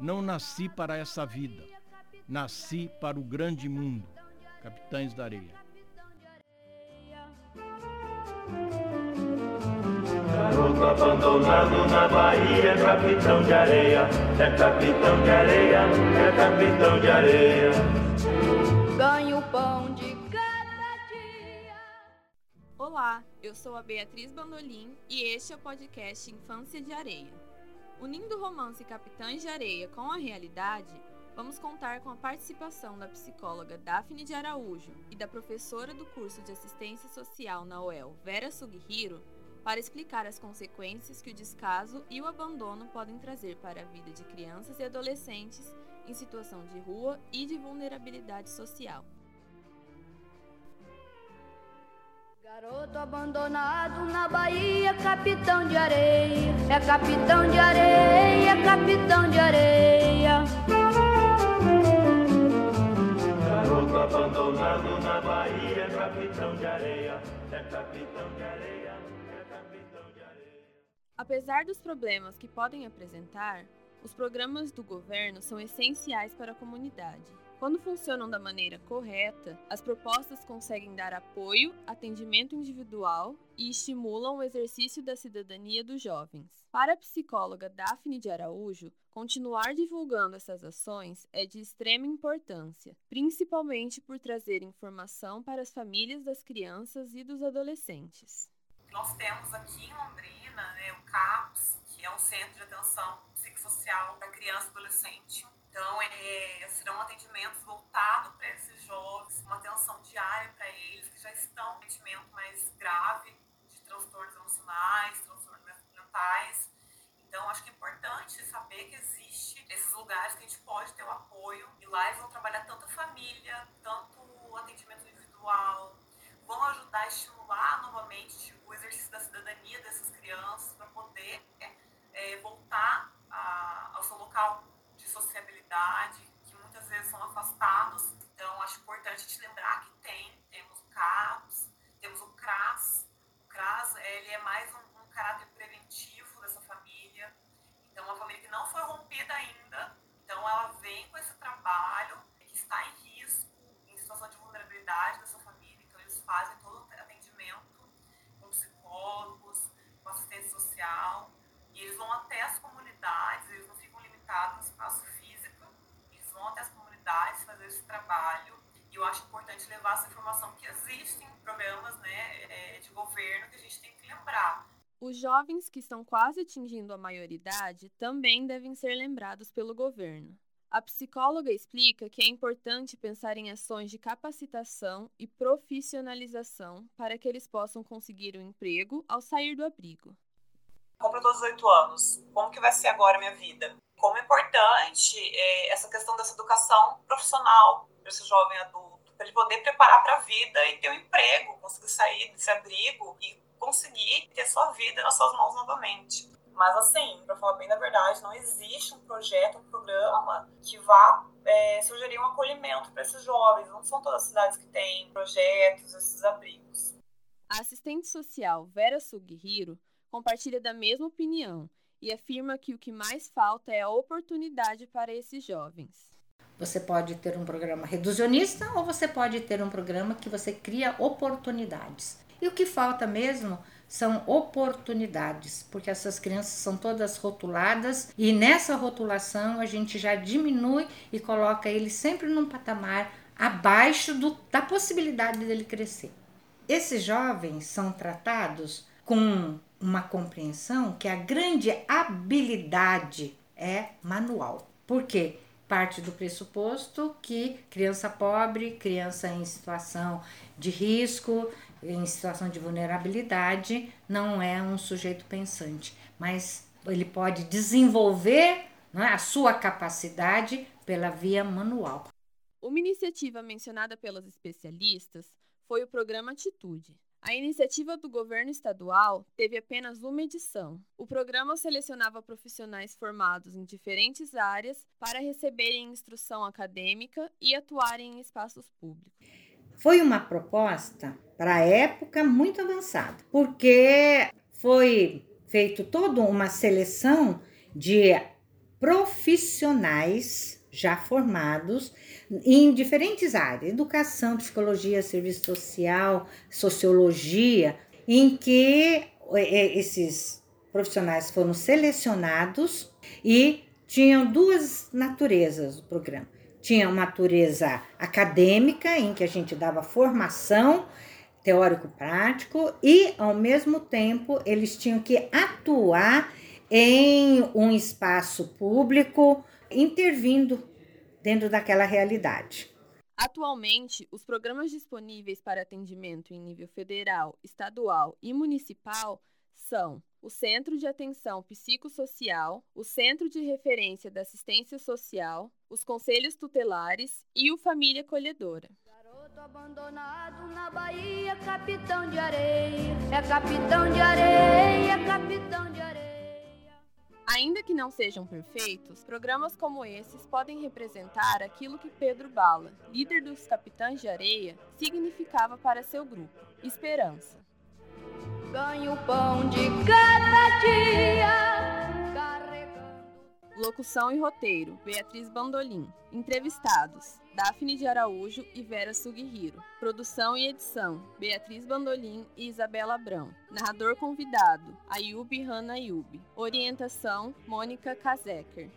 Não nasci para essa vida, nasci para o grande mundo. Capitães da Areia. Garoto abandonado na Bahia, capitão de areia, é capitão de areia, é capitão de areia. Ganho pão de cada dia. Olá, eu sou a Beatriz Bandolim e este é o podcast Infância de Areia. Unindo o romance Capitães de Areia com a realidade, vamos contar com a participação da psicóloga Daphne de Araújo e da professora do curso de Assistência Social na UEL, Vera Sugihiro, para explicar as consequências que o descaso e o abandono podem trazer para a vida de crianças e adolescentes em situação de rua e de vulnerabilidade social. Garoto abandonado na Bahia, capitão de areia. É capitão de areia, é capitão de areia. Garoto abandonado na Bahia, capitão de areia, é capitão de areia, é capitão de areia. Apesar dos problemas que podem apresentar, os programas do governo são essenciais para a comunidade. Quando funcionam da maneira correta, as propostas conseguem dar apoio, atendimento individual e estimulam o exercício da cidadania dos jovens. Para a psicóloga Daphne de Araújo, continuar divulgando essas ações é de extrema importância, principalmente por trazer informação para as famílias das crianças e dos adolescentes. Nós temos aqui criança e adolescente. Então, é, serão atendimentos voltados essa informação que existem programas né, é, de governo que a gente tem que lembrar. Os jovens que estão quase atingindo a maioridade também devem ser lembrados pelo governo. A psicóloga explica que é importante pensar em ações de capacitação e profissionalização para que eles possam conseguir um emprego ao sair do abrigo. Completou 18 anos, como que vai ser agora a minha vida? Como é importante é, essa questão dessa educação profissional para esse jovem adulto, para ele poder preparar para a vida e ter um emprego, conseguir sair desse abrigo e conseguir ter sua vida nas suas mãos novamente. Mas assim, para falar bem da verdade, não existe um projeto, um programa que vá é, sugerir um acolhimento para esses jovens. Não são todas as cidades que têm projetos, esses abrigos. A assistente social Vera Sugihiro compartilha da mesma opinião e afirma que o que mais falta é a oportunidade para esses jovens. Você pode ter um programa reducionista ou você pode ter um programa que você cria oportunidades. E o que falta mesmo são oportunidades, porque essas crianças são todas rotuladas e nessa rotulação a gente já diminui e coloca ele sempre num patamar abaixo do, da possibilidade dele crescer. Esses jovens são tratados com uma compreensão que a grande habilidade é manual. Por quê? Parte do pressuposto que criança pobre, criança em situação de risco, em situação de vulnerabilidade, não é um sujeito pensante, mas ele pode desenvolver né, a sua capacidade pela via manual. Uma iniciativa mencionada pelos especialistas foi o programa Atitude. A iniciativa do governo estadual teve apenas uma edição. O programa selecionava profissionais formados em diferentes áreas para receberem instrução acadêmica e atuarem em espaços públicos. Foi uma proposta para a época muito avançada, porque foi feito toda uma seleção de profissionais já formados em diferentes áreas, educação, psicologia, serviço social, sociologia, em que é, esses profissionais foram selecionados e tinham duas naturezas do programa. Tinha uma natureza acadêmica, em que a gente dava formação teórico-prático, e ao mesmo tempo eles tinham que atuar em um espaço público, intervindo dentro daquela realidade. Atualmente, os programas disponíveis para atendimento em nível federal, estadual e municipal são o Centro de Atenção Psicossocial, o Centro de Referência da Assistência Social, os Conselhos Tutelares e o Família Acolhedora. Garoto abandonado na Bahia, capitão de areia, é capitão de areia, é capitão de areia. Ainda que não sejam perfeitos, programas como esses podem representar aquilo que Pedro Bala, líder dos Capitães de Areia, significava para seu grupo: esperança. Ganho pão de cada dia, carregando. Locução e roteiro: Beatriz Bandolim. Entrevistados: Daphne de Araújo e Vera Sugihiro. Produção e edição: Beatriz Bandolim e Isabela Abrão. Narrador convidado: Ayub Hanna Ayub. Orientação: Mônica Kazeker.